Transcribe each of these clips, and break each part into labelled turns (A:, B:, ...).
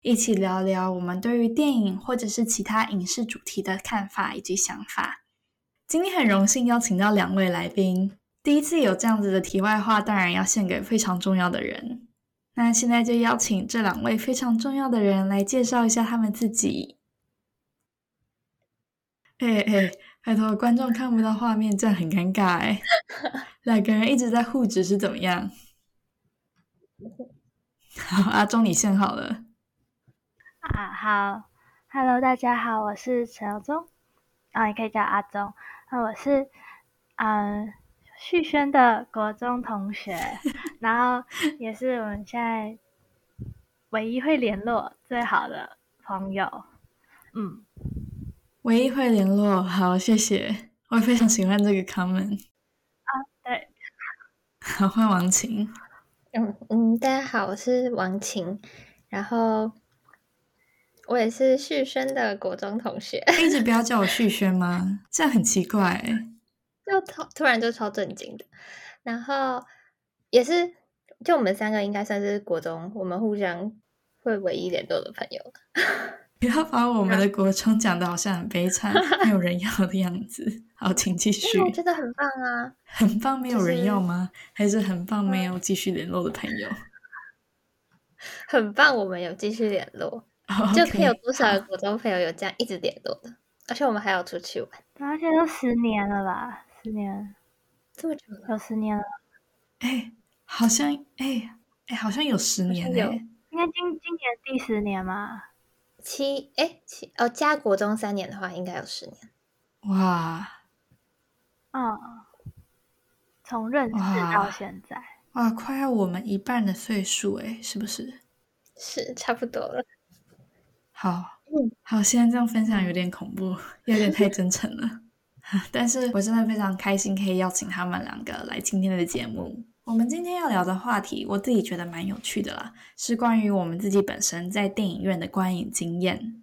A: 一起聊聊我们对于电影或者是其他影视主题的看法以及想法。今天很荣幸邀请到两位来宾，第一次有这样子的题外话，当然要献给非常重要的人。那现在就邀请这两位非常重要的人来介绍一下他们自己。哎哎，拜托，观众看不到画面，这样很尴尬哎。两个人一直在互指是怎么样？好，阿忠，你先好了。
B: 啊，好，Hello，大家好，我是陈友忠，啊，也可以叫阿宗。那我是嗯旭轩的国中同学，然后也是我们现在唯一会联络最好的朋友。嗯。
A: 唯一会联络，好，谢谢，我非常喜欢这个 comment。
B: 啊，对，
A: 好，换王晴。
C: 嗯嗯，大家好，我是王晴，然后我也是旭轩的国中同学。
A: 一直不要叫我旭轩吗？这样很奇怪，
C: 就突突然就超震惊的。然后也是，就我们三个应该算是国中，我们互相会唯一联络的朋友。
A: 不要把我们的 国中讲的好像很悲惨，没有人要的样子。好，请继 续。
C: 我觉得很棒啊，
A: 很棒，没有人要吗？还是很棒，没有继续联络的朋友？
C: 很棒，我们有继续联络，就可以有多少个国中朋友有这样一直联络的？而且我们还要出去玩，
B: 而且都十年了吧？十年，
C: 这么久了，
B: 有十年了。
A: 哎，好像，哎哎，好像有十年
B: 了。应该今今年第十年嘛？
C: 七哎七哦，加国中三年的话，应该有十年。
A: 哇，
B: 嗯，从认识到现在，
A: 哇，快要我们一半的岁数哎，是不是？
C: 是差不多了。
A: 好，好，现在这样分享有点恐怖，有点太真诚了。但是我真的非常开心，可以邀请他们两个来今天的节目。我们今天要聊的话题，我自己觉得蛮有趣的啦，是关于我们自己本身在电影院的观影经验。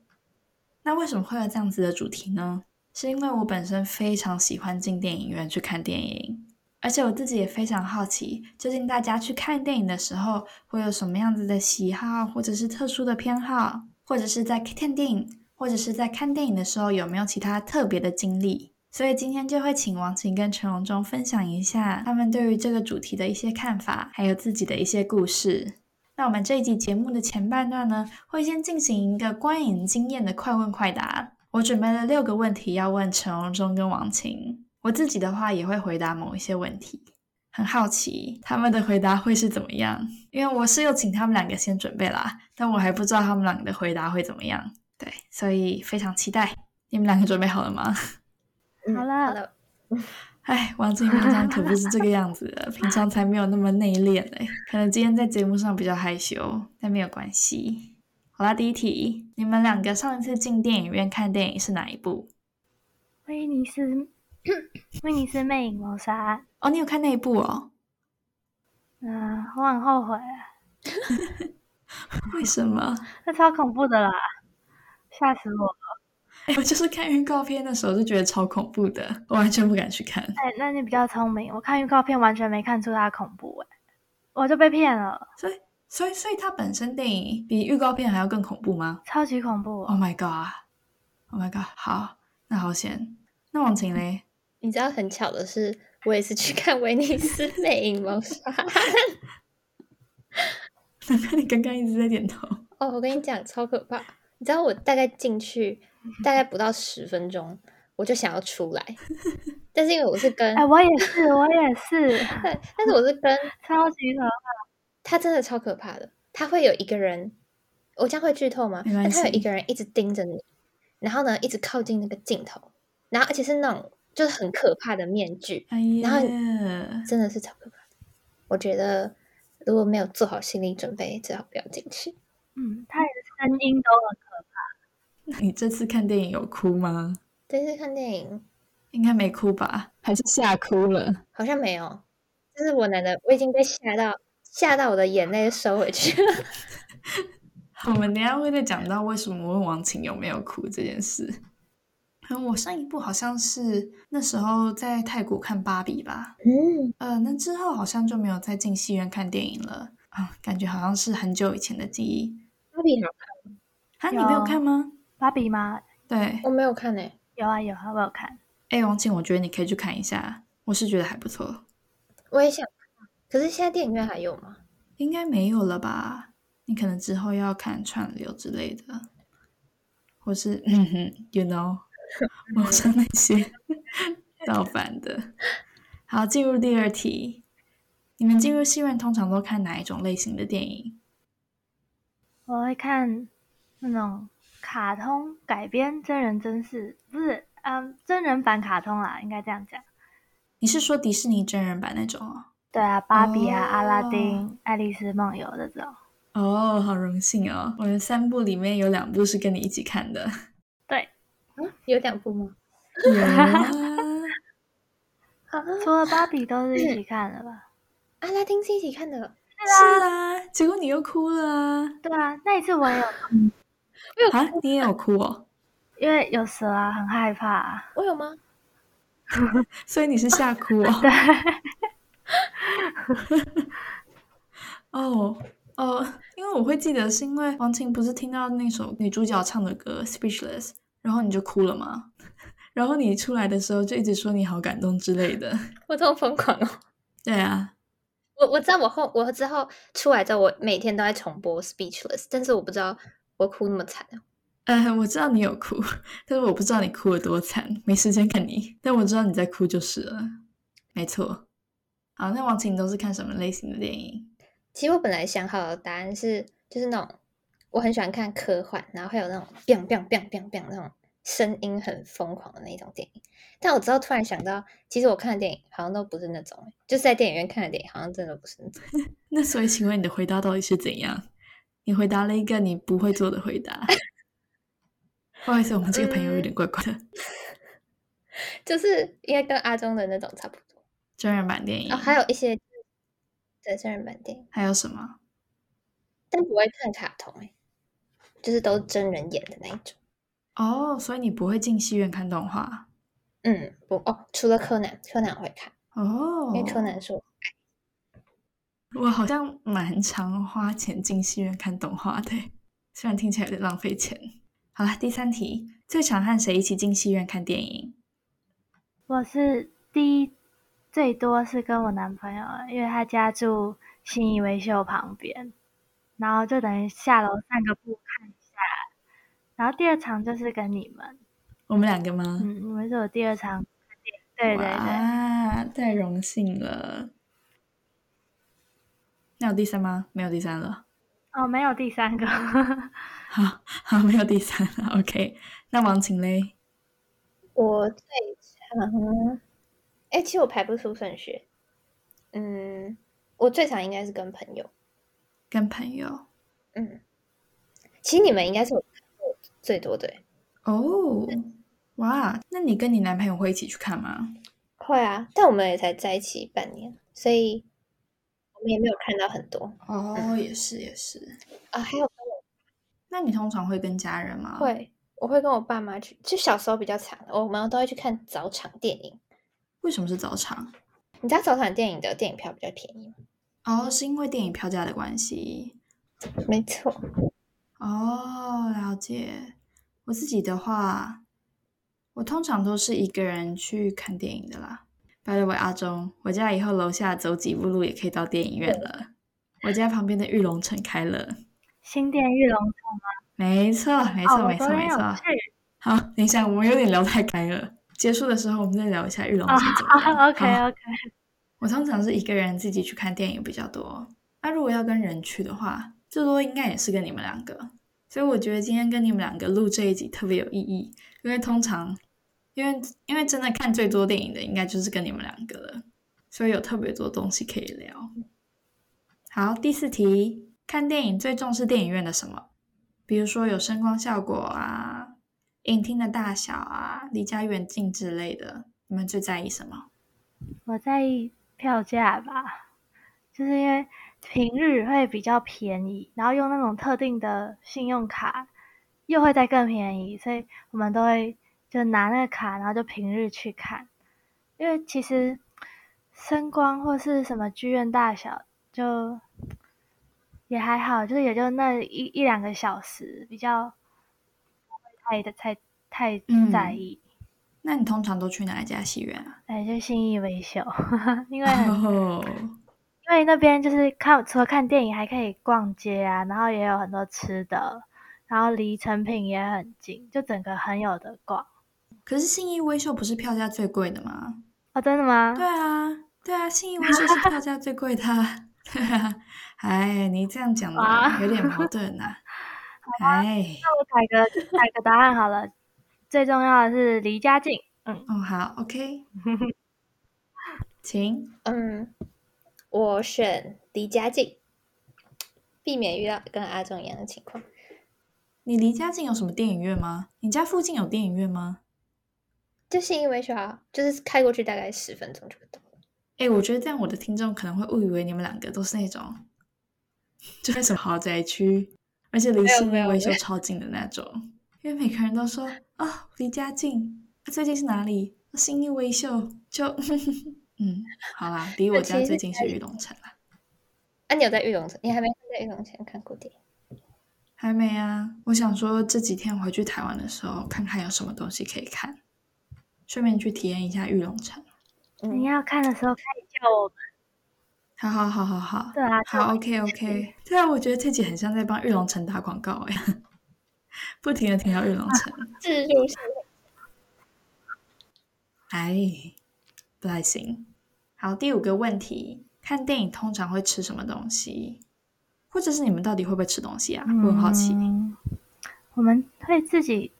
A: 那为什么会有这样子的主题呢？是因为我本身非常喜欢进电影院去看电影，而且我自己也非常好奇，究竟大家去看电影的时候会有什么样子的喜好，或者是特殊的偏好，或者是在看电影，或者是在看电影的时候有没有其他特别的经历？所以今天就会请王晴跟陈荣忠分享一下他们对于这个主题的一些看法，还有自己的一些故事。那我们这一集节目的前半段呢，会先进行一个观影经验的快问快答。我准备了六个问题要问陈荣忠跟王晴，我自己的话也会回答某一些问题。很好奇他们的回答会是怎么样，因为我是有请他们两个先准备啦，但我还不知道他们两个的回答会怎么样。对，所以非常期待。你们两个准备好了吗？
B: 好了好了，
A: 哎，王静平常可不是这个样子的，平常才没有那么内敛嘞，可能今天在节目上比较害羞，但没有关系。好啦，第一题，你们两个上一次进电影院看电影是哪一部？
B: 威尼斯，威尼斯魅影谋杀案。
A: 哦，你有看那一部哦？
B: 嗯，我很后悔。
A: 为什么？
B: 那超恐怖的啦，吓死我了。
A: 我就是看预告片的时候就觉得超恐怖的，我完全不敢去看。
B: 哎，那你比较聪明，我看预告片完全没看出它恐怖，哎，我就被骗了。
A: 所以，所以，所以它本身电影比预告片还要更恐怖吗？
B: 超级恐怖
A: ！Oh my god！Oh my god！好，那好险。那王晴嘞？
C: 你知道很巧的是，我也是去看威尼斯 魅影谋杀。
A: 难怪你刚刚一直在点头。
C: 哦，我跟你讲，超可怕。你知道我大概进去。大概不到十分钟，我就想要出来，但是因为我是跟，
B: 哎，我也是，我也是，
C: 但是我是跟
B: 超级可怕，
C: 他真的超可怕的，他会有一个人，我将会剧透吗？但他有一个人一直盯着你，然后呢，一直靠近那个镜头，然后而且是那种就是很可怕的面具，然后真的是超可怕的。我觉得如果没有做好心理准备，最好不要进去。
B: 嗯，他也是声音都很可
A: 怕。那你这次看电影有哭吗？
C: 这次看电影
A: 应该没哭吧？还是吓哭了？
C: 好像没有。但是我奶奶，我已经被吓到，吓到我的眼泪收回去了。
A: 我们等下会再讲到为什么问王晴有没有哭这件事。我上一部好像是那时候在泰国看芭比吧。嗯，呃，那之后好像就没有再进戏院看电影了啊，感觉好像是很久以前的记忆。
C: 芭比好看吗？
A: 啊，你没有看吗？
B: 芭比吗？
A: 对，
C: 我没有看诶。
B: 有啊有啊，我有看。
A: 哎，王晴，我觉得你可以去看一下，我是觉得还不错。
C: 我也想看，可是现在电影院还有吗？
A: 应该没有了吧？你可能之后要看串流之类的，或是嗯哼，you know。网上那些 盗版的。好，进入第二题。你们进入戏院通常都看哪一种类型的电影？
B: 我会看那种卡通改编真人真事，不是，嗯，真人版卡通啦，应该这样讲。
A: 你是说迪士尼真人版那种哦？
B: 对啊，芭比啊，阿拉丁、爱丽丝梦游这种。
A: 哦，好荣幸哦！我们三部里面有两部是跟你一起看的。
C: 嗯，有两部吗？
A: 有啊，
B: 除了芭比都是一起看的吧？
C: 阿拉丁是一起看的，
A: 是啊。结果你又哭了啊？
B: 对啊，那一次我也有，
C: 我
A: 有，你也有哭哦？
B: 因为有蛇啊，很害怕。
C: 我有吗？
A: 所以你是吓哭哦？
B: 对。
A: 哦哦。因为我会记得，是因为王晴不是听到那首女主角唱的歌《Speechless》，然后你就哭了吗？然后你出来的时候就一直说你好感动之类的。
C: 我这么疯狂哦！
A: 对啊，
C: 我我知道我后我之后出来之后，我每天都在重播《Speechless》，但是我不知道我哭那么惨。
A: 呃，我知道你有哭，但是我不知道你哭了多惨，没时间看你。但我知道你在哭就是了。没错。好，那王晴都是看什么类型的电影？
C: 其实我本来想好的答案是，就是那种我很喜欢看科幻，然后会有那种 biang biang biang biang biang 那种声音很疯狂的那种电影。但我之后突然想到，其实我看的电影好像都不是那种，就是在电影院看的电影好像真的不是那种。
A: 那所以，请问你的回答到底是怎样？你回答了一个你不会做的回答。不好意思，我们这个朋友有点怪怪的。
C: 就是应该跟阿忠的那种差不多，
A: 真人版电影
C: 哦，还有一些。对真人版电影
A: 还有什么？
C: 但不会看卡通哎，就是都真人演的那一种。
A: 哦，所以你不会进戏院看动画？
C: 嗯，不哦，除了柯南，柯南会看
A: 哦，
C: 因为柯南是我
A: 我好像蛮常花钱进戏院看动画的，虽然听起来有点浪费钱。好了，第三题，最常和谁一起进戏院看电影？
B: 我是第一。最多是跟我男朋友，因为他家住信义维秀旁边，然后就等于下楼散个步看一下。然后第二场就是跟你们，
A: 我们两个吗？
B: 嗯，你们是我第二场对对对，
A: 啊，太荣幸了。那有第三吗？没有第三了。
B: 哦，没有第三个。
A: 好好，没有第三了。OK，那王晴嘞？
C: 我最常。哎，其实我排不出顺序。嗯，我最常应该是跟朋友，
A: 跟朋友。
C: 嗯，其实你们应该是我最多对。
A: 哦，哇，那你跟你男朋友会一起去看吗？
C: 会啊，但我们也才在一起半年，所以我们也没有看到很多。
A: 哦，也是也是。
C: 啊，还有，
A: 那你通常会跟家人吗？
C: 会，我会跟我爸妈去。就小时候比较长，我们都会去看早场电影。
A: 为什么是早场？
C: 你知道早场电影的电影票比较便宜吗？
A: 哦，是因为电影票价的关系。
C: 没错。
A: 哦，了解。我自己的话，我通常都是一个人去看电影的啦。By the way，阿忠，我家以后楼下走几步路也可以到电影院了。我家旁边的玉龙城开了。
B: 新店玉龙城吗？
A: 没错，没错，没错，没错。好，等一下，我们有点聊太开了。结束的时候，我们再聊一下玉龙城怎么样。
B: OK OK。
A: 我通常是一个人自己去看电影比较多。那如果要跟人去的话，最多应该也是跟你们两个。所以我觉得今天跟你们两个录这一集特别有意义，因为通常，因为因为真的看最多电影的应该就是跟你们两个了，所以有特别多东西可以聊。好，第四题，看电影最重视电影院的什么？比如说有声光效果啊、影厅的大小啊、离家远近之类的，你们最在意什么？
B: 我在意票价吧，就是因为平日会比较便宜，然后用那种特定的信用卡又会再更便宜，所以我们都会就拿那个卡，然后就平日去看。因为其实声光或是什么剧院大小就也还好，就是也就那一一两个小时，比较太的太太在意。
A: 那你通常都去哪一家戏院啊？
B: 哎，就信义维修，因为因为那边就是看除了看电影，还可以逛街啊，然后也有很多吃的，然后离成品也很近，就整个很有的逛。
A: 可是信义威秀不是票价最贵的吗？
B: 哦，真的吗？
A: 对啊，对啊，信义威秀是票价最贵的。对啊，哎，你这样讲的有点矛盾 呐。
B: 哎，那我改个改个答案好了。最重要的是离家近，嗯，
A: 哦，好，OK，请，
C: 嗯，我选离家近，避免遇到跟阿忠一样的情况。
A: 你离家近有什么电影院吗？你家附近有电影院吗？
C: 就信义威秀啊，就是开过去大概十分钟就到。
A: 哎，我觉得这样我的听众可能会误以为你们两个都是那种，就是什么豪宅区，而且离信义威秀超近的那种。因为每个人都说啊，离家近。最近是哪里？新义威秀就 嗯，好啦，离我家最近是玉龙城啦。
C: 啊，你有在玉龙城？你还没在玉龙城看过电影？
A: 还没啊。我想说这几天回去台湾的时候，看看有什么东西可以看，顺便去体验一下玉龙城。
B: 你要看的时候可以叫我们。
A: 好好好好好。
B: 对啊。
A: 好，OK OK。对啊，我觉得这集很像在帮玉龙城打广告哎。不停的听到玉龙城，
C: 自入性。
A: 哎，不太行。好，第五个问题，看电影通常会吃什么东西？或者是你们到底会不会吃东西啊？我很好奇。
B: 我们会自己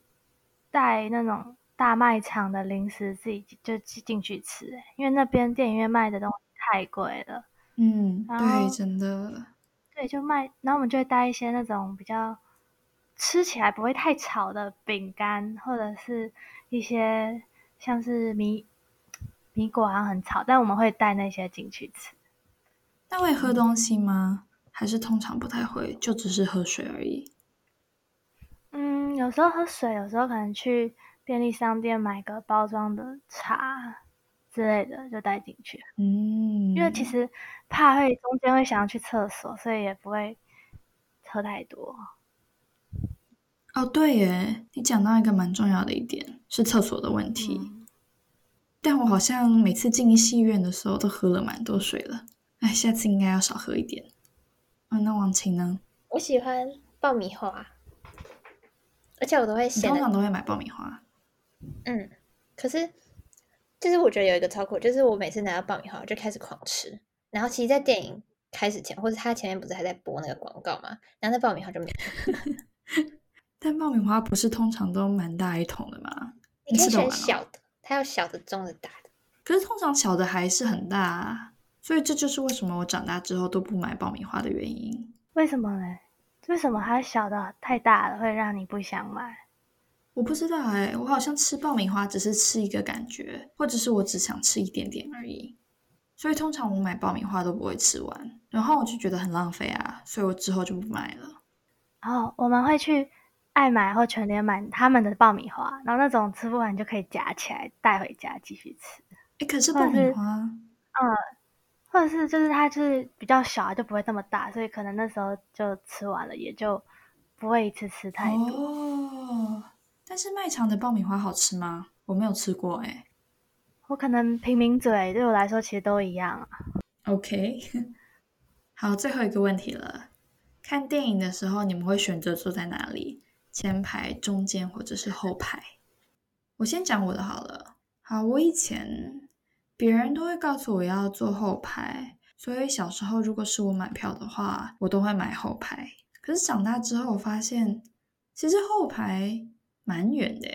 B: 带那种大卖场的零食，自己就进去吃。因为那边电影院卖的东西太贵了。
A: 嗯，对，真的。
B: 对，就卖，然后我们就会带一些那种比较。吃起来不会太吵的饼干，或者是一些像是米米果，好像很吵，但我们会带那些进去吃。
A: 那会喝东西吗？还是通常不太会，就只是喝水而已？
B: 嗯，有时候喝水，有时候可能去便利商店买个包装的茶之类的，就带进去。
A: 嗯，
B: 因为其实怕会中间会想要去厕所，所以也不会喝太多。
A: 哦，对耶，你讲到一个蛮重要的一点是厕所的问题，但我好像每次进戏院的时候都喝了蛮多水了，哎，下次应该要少喝一点。啊，那王晴呢？
C: 我喜欢爆米花，而且我都会，
A: 通常都会买爆米花。
C: 嗯，可是就是我觉得有一个超酷，就是我每次拿到爆米花我就开始狂吃，然后其实，在电影开始前，或者他前面不是还在播那个广告嘛，然后那爆米花就没了。
A: 但爆米花不是通常都蛮大一桶的吗？
C: 你可以选小的，它有小的、中的、大的。
A: 可是通常小的还是很大，啊，所以这就是为什么我长大之后都不买爆米花的原因。
B: 为什么嘞？为什么它小的太大了会让你不想买？
A: 我不知道哎，我好像吃爆米花只是吃一个感觉，或者是我只想吃一点点而已。所以通常我买爆米花都不会吃完，然后我就觉得很浪费啊，所以我之后就不买了。
B: 哦，我们会去。爱买或全年买他们的爆米花，然后那种吃不完就可以夹起来带回家继续吃。
A: 哎，可是爆米花，
B: 嗯，或者是就是它就是比较小，就不会这么大，所以可能那时候就吃完了，也就不会一次吃太多。
A: 哦，但是卖场的爆米花好吃吗？我没有吃过哎。
B: 我可能平民嘴，对我来说其实都一样。
A: OK，好，最后一个问题了，看电影的时候你们会选择坐在哪里？前排、中间或者是后排，我先讲我的好了。好，我以前别人都会告诉我要坐后排，所以小时候如果是我买票的话，我都会买后排。可是长大之后，我发现其实后排蛮远的，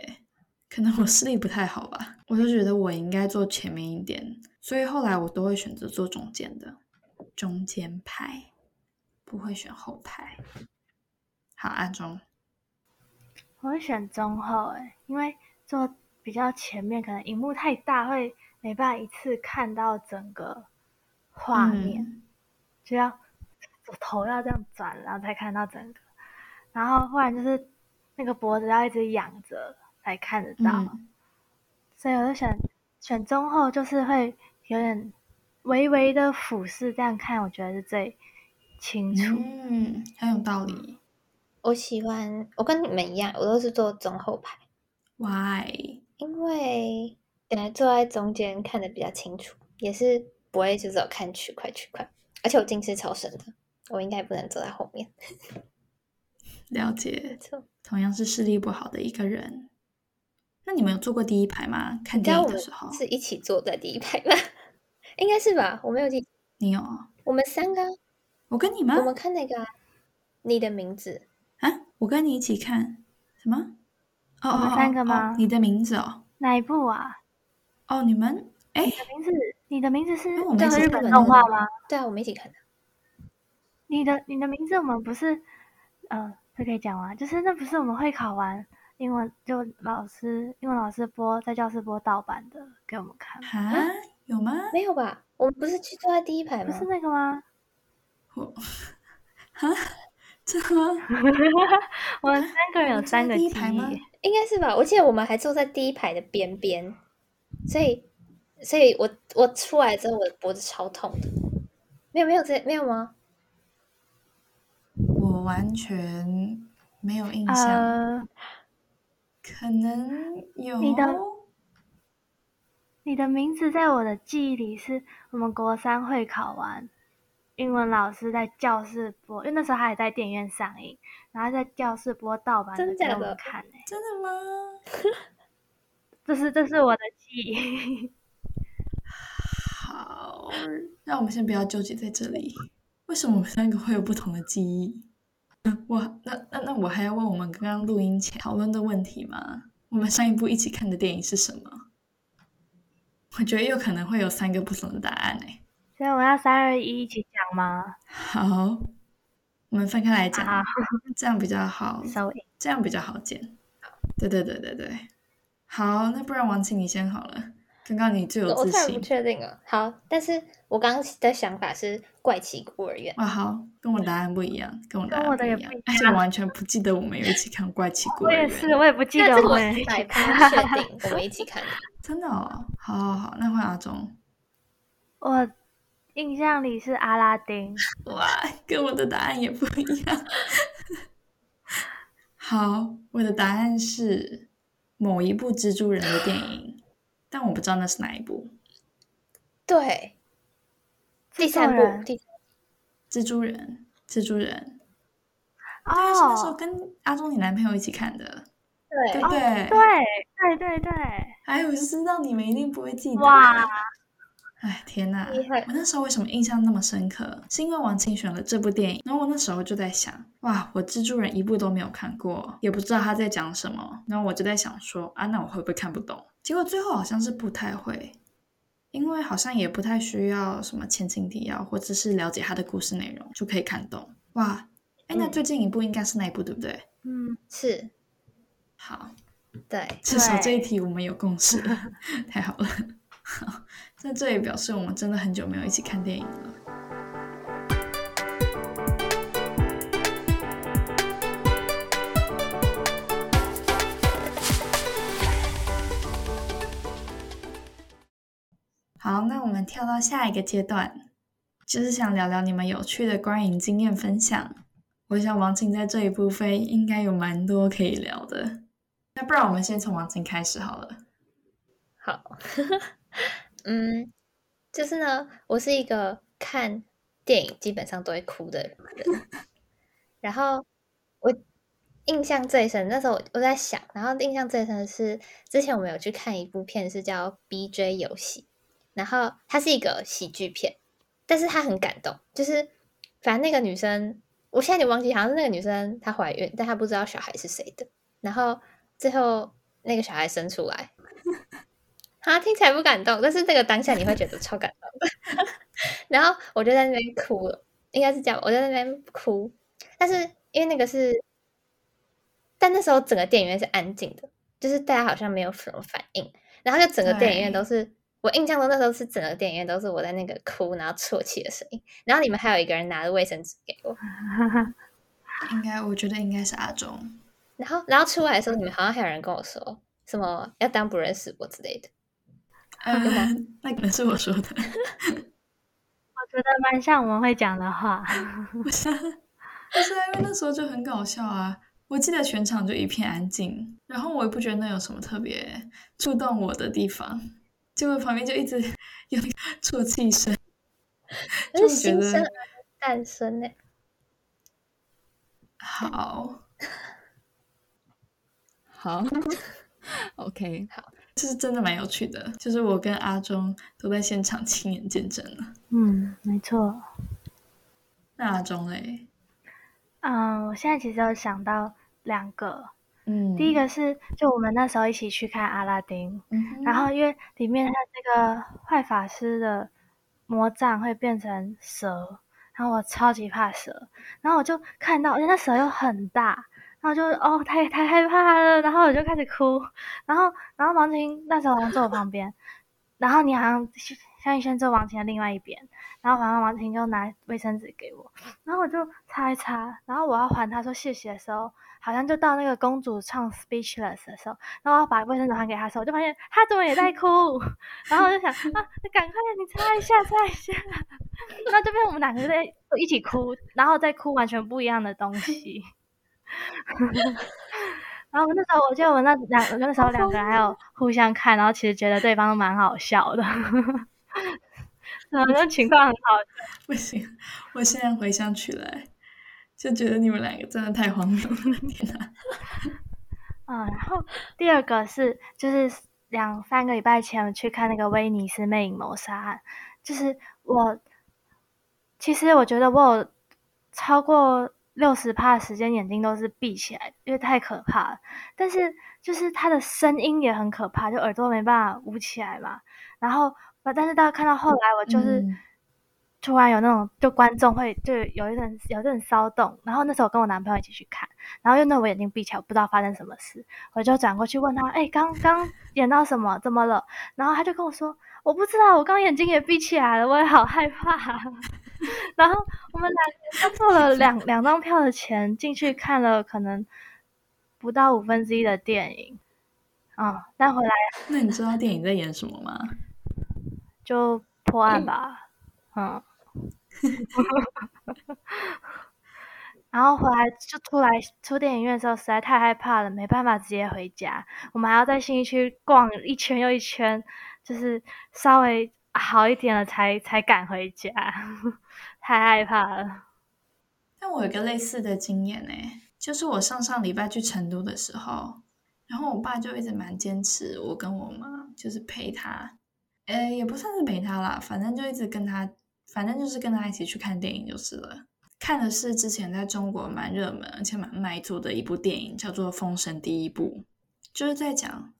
A: 可能我视力不太好吧，我就觉得我应该坐前面一点，所以后来我都会选择坐中间的中间排，不会选后排。好，阿忠。
B: 我会选中后诶，因为坐比较前面，可能荧幕太大，会没办法一次看到整个画面，就要头要这样转，然后才看到整个。然后不然就是那个脖子要一直仰着才看得到，所以我就选选中后，就是会有点微微的俯视这样看，我觉得是最清楚。
A: 嗯，很有道理。
C: 我喜欢，我跟你们一样，我都是坐中后排。
A: Why？
C: 因为本来坐在中间看的比较清楚，也是不会就只有看区块区块，而且我近视超深的，我应该不能坐在后面。
A: 了解，同样是视力不好的一个人。那你们有坐过第一排吗？看电影的时候
C: 是一起坐在第一排吗？应该是吧，我没有记。
A: 你有？
C: 我们三个，
A: 我跟你吗？
C: 我们看那个你的名字。
A: 啊，我跟你一起看什么？哦，
B: 我们三个吗？
A: 你的名字哦，
B: 哪一部啊？
A: 哦，你们哎，
B: 你的名字，你的名字是
A: 我们
B: 日本动画吗？
C: 对啊，我们一起看的。
B: 你的你的名字，我们不是，呃，这可以讲吗？就是那不是我们会考完英文就老师英文老师播在教室播盗版的给我们看
A: 啊？有吗？
C: 没有吧？我们不是去坐在第一排
B: 吗？不是那个吗？
A: 我，哈。真的吗？
B: 我们三个人有三个
A: 第一排吗？
C: 应该是吧。我记得我们还坐在第一排的边边，所以，所以我我出来之后，我的脖子超痛的。没有没有这没有吗？
A: 我完全没有印象。可能有
B: 你的你的名字在我的记忆里是我们国三会考完。英文老师在教室播，因为那时候他也在电影院上映，然后在教室播盗版的给我们看。哎，
A: 真的吗？
B: 这是这是我的记忆。
A: 好，那我们先不要纠结在这里。为什么我们三个会有不同的记忆？我那那那我还要问我们刚刚录音前讨论的问题吗？我们上一部一起看的电影是什么？我觉得有可能会有三个不同的答案哎。
B: 所以我要三二一一起讲吗？
A: 好，我们分开来讲，这样比较好，这样比较好剪。对对对对对，好，那不然王晴你先好了。刚刚你最有自信，
C: 我不确定了。好，但是我刚刚的想法是怪奇孤儿院。
A: 哇，好，跟我答案不一样，跟我答案不一样，而且我完全不记得我们有一起看怪奇 孤儿
B: 院。我也是，我也不记得我们
C: 一起看。确定我们一起看的，
A: 真的哦。好好好，那换阿忠。
B: 我。印象里是阿拉丁，
A: 哇，跟我的答案也不一样。好，我的答案是某一部蜘蛛人的电影，但我不知道那是哪一部。
C: 对，第三部，
A: 蜘蛛人，蜘蛛人。
B: 哦，
A: 那时候跟阿忠你男朋友一起看的，
C: 对
A: 对对
B: 对对对。
A: 哎，我就知道你们一定不会记得。
B: 哇。
A: 哎天呐！我那时候为什么印象那么深刻？是因为王青选了这部电影，然后我那时候就在想，哇，我蜘蛛人一部都没有看过，也不知道他在讲什么。然后我就在想说，啊，那我会不会看不懂？结果最后好像是不太会，因为好像也不太需要什么前情提要，或者是了解他的故事内容就可以看懂。哇，哎，那最近一部应该是那一部对不对？
B: 嗯，
C: 是。
A: 好，
C: 对，
A: 至少这一题我们有共识，太好了。在这也表示我们真的很久没有一起看电影了。好，那我们跳到下一个阶段，就是想聊聊你们有趣的观影经验分享。我想王晴在这一部分应该有蛮多可以聊的。那不然我们先从王晴开始好了。
C: 好。嗯，就是呢，我是一个看电影基本上都会哭的人。然后我印象最深，那时候我在想，然后印象最深的是之前我们有去看一部片，是叫《BJ 游戏》，然后它是一个喜剧片，但是它很感动。就是反正那个女生，我现在有忘记，好像是那个女生她怀孕，但她不知道小孩是谁的。然后最后那个小孩生出来。啊，听起来不感动，但是那个当下你会觉得超感动的。然后我就在那边哭了，应该是这样，我在那边哭。但是因为那个是但那时候整个电影院是安静的，就是大家好像没有什么反应，然后就整个电影院都是我印象中那时候是整个电影院都是我在那个哭然后啜泣的声音，然后你们还有一个人拿着卫生纸给我，
A: 应该我觉得应该是阿忠，
C: 然后然后出来的时候你们好像还有人跟我说什么要当不认识我之类的，
A: 那可能是我说的，我
B: 觉得蛮像我们会讲的话，
A: 不是，不是因为那时候就很搞笑啊。我记得全场就一片安静，然后我也不觉得那有什么特别触动我的地方，结果旁边就一直有那个啜泣声，
C: 就觉得诞生呢。
A: 好，
D: 好，OK，
C: 好，
A: 这是真的蛮有趣的，就是我跟阿忠都在现场亲眼见证了。
B: 嗯，没错。
A: 那阿忠嘞？
B: 嗯，我现在其实有想到。两个，
A: 嗯，
B: 第一个是就我们那时候一起去看阿拉丁，然后因为里面他那个坏法师的魔杖会变成蛇，然后我超级怕蛇，然后我就看到，而且那蛇又很大，然后就哦太太害怕了，然后我就开始哭，然后然后王晴那时候好像坐我旁边，然后你好像向一轩坐王晴的另外一边。然后，反正王婷就拿卫生纸给我，然后我就擦一擦，然后我要还他说谢谢的时候，好像就到那个公主唱 Speechless 的时候，然后我要把卫生纸还给他的时候，我就发现他怎么也在哭，然后我就想啊，你赶快你擦一下，擦一下，那这边我们两个在一起哭，然后再哭完全不一样的东西，然后那时候我记得我们那两那时候两个人还有互相看，然后其实觉得对方都蛮好笑的。好像情况很好，
A: 不行！我现在回想起来，就觉得你们两个真的太荒谬了，天哪！
B: 嗯，然后第二个是，就是两三个礼拜前去看那个威尼斯魅影谋杀案，就是我，其实我觉得我有超过六十趴的时间眼睛都是闭起来，因为太可怕了。但是就是他的声音也很可怕，就耳朵没办法捂起来嘛，然后。但是大家看到后来，我就是突然有那种，就观众会就有一阵有阵骚动。然后那时候跟我男朋友一起去看，然后因为那我眼睛闭起来，我不知道发生什么事，我就转过去问他：“哎，刚刚演到什么？怎么了？”然后他就跟我说：“我不知道，我刚眼睛也闭起来了，我也好害怕。” 然后我们两个付了两两张票的钱进去看了，可能不到五分之一的电影。嗯，但回来，
A: 那你知道电影在演什么吗？
B: 就破案吧，嗯，然后回来就出来出电影院的时候实在太害怕了，没办法直接回家，我们还要在新一区逛一圈又一圈，就是稍微好一点了才才敢回家，太害怕了。
A: 但我有个类似的经验呢，就是我上上礼拜去成都的时候，然后我爸就一直蛮坚持我跟我妈就是陪他。呃，也不算是陪他啦，反正就一直跟他，反正就是跟他一起去看电影就是了。看的是之前在中国蛮热门而且蛮卖座的一部电影，叫做《封神》第一部，就是在讲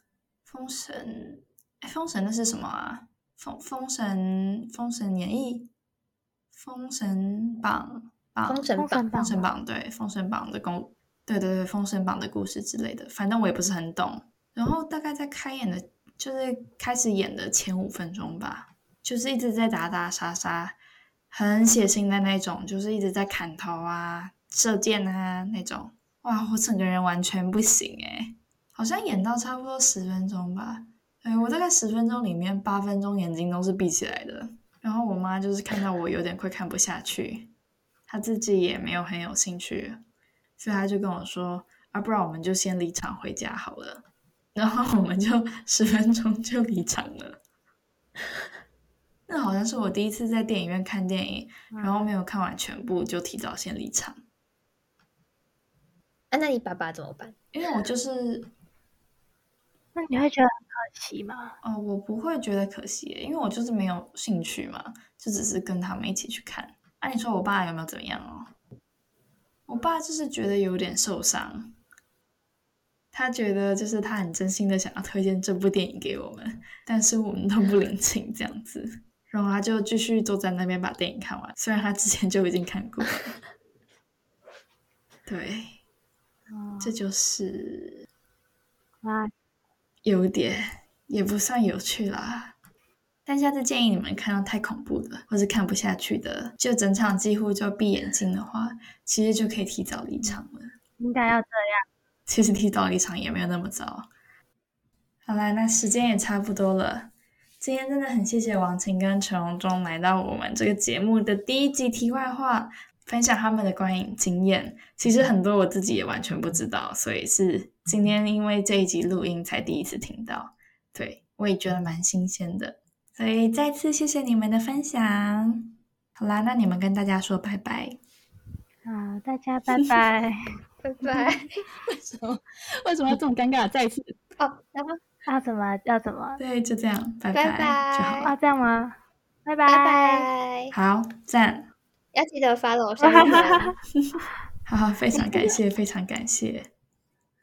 A: 封神。哎，封神那是什么啊？封封神，封神演义，封神榜榜，
C: 封神榜，
A: 封神榜，对，封神榜的故，对对对，封神榜的故事之类的，反正我也不是很懂。然后大概在开演的。就是开始演的前五分钟吧，就是一直在打打杀杀，很血腥的那种，就是一直在砍头啊、射箭啊那种。哇，我整个人完全不行诶好像演到差不多十分钟吧，哎，我大概十分钟里面八分钟眼睛都是闭起来的。然后我妈就是看到我有点快看不下去，她自己也没有很有兴趣，所以她就跟我说：“啊，不然我们就先离场回家好了。”然后我们就十分钟就离场了。那好像是我第一次在电影院看电影，然后没有看完全部就提早先离场。
C: 啊，那你爸爸怎么办？
A: 因为我就是……
B: 那你会觉得惜吗？
A: 哦，我不会觉得可惜，因为我就是没有兴趣嘛，就只是跟他们一起去看。啊，你说我爸有没有怎么样哦？我爸就是觉得有点受伤。他觉得就是他很真心的想要推荐这部电影给我们，但是我们都不领情这样子，然后他就继续坐在那边把电影看完，虽然他之前就已经看过。对，这就是
B: 啊，
A: 有点也不算有趣啦。但下次建议你们看到太恐怖的或是看不下去的，就整场几乎就闭眼睛的话，其实就可以提早离场了。
B: 应该要这样。
A: 其实提早离场也没有那么早。好啦，那时间也差不多了。今天真的很谢谢王晴跟陈荣忠来到我们这个节目的第一集题外话，分享他们的观影经验。其实很多我自己也完全不知道，所以是今天因为这一集录音才第一次听到。对我也觉得蛮新鲜的。所以再次谢谢你们的分享。好啦，那你们跟大家说拜拜。
B: 好，大家拜拜，
C: 拜拜。
D: 为什么？为什么要这么尴尬？再一次
C: 哦，然后
B: 要怎么？要怎么？
A: 对，就这样，拜
C: 拜
A: 就好。
B: 啊，这样吗？拜
C: 拜拜。
A: 好，赞。
C: 要记得 follow 下面。
A: 好好，非常感谢，非常感谢。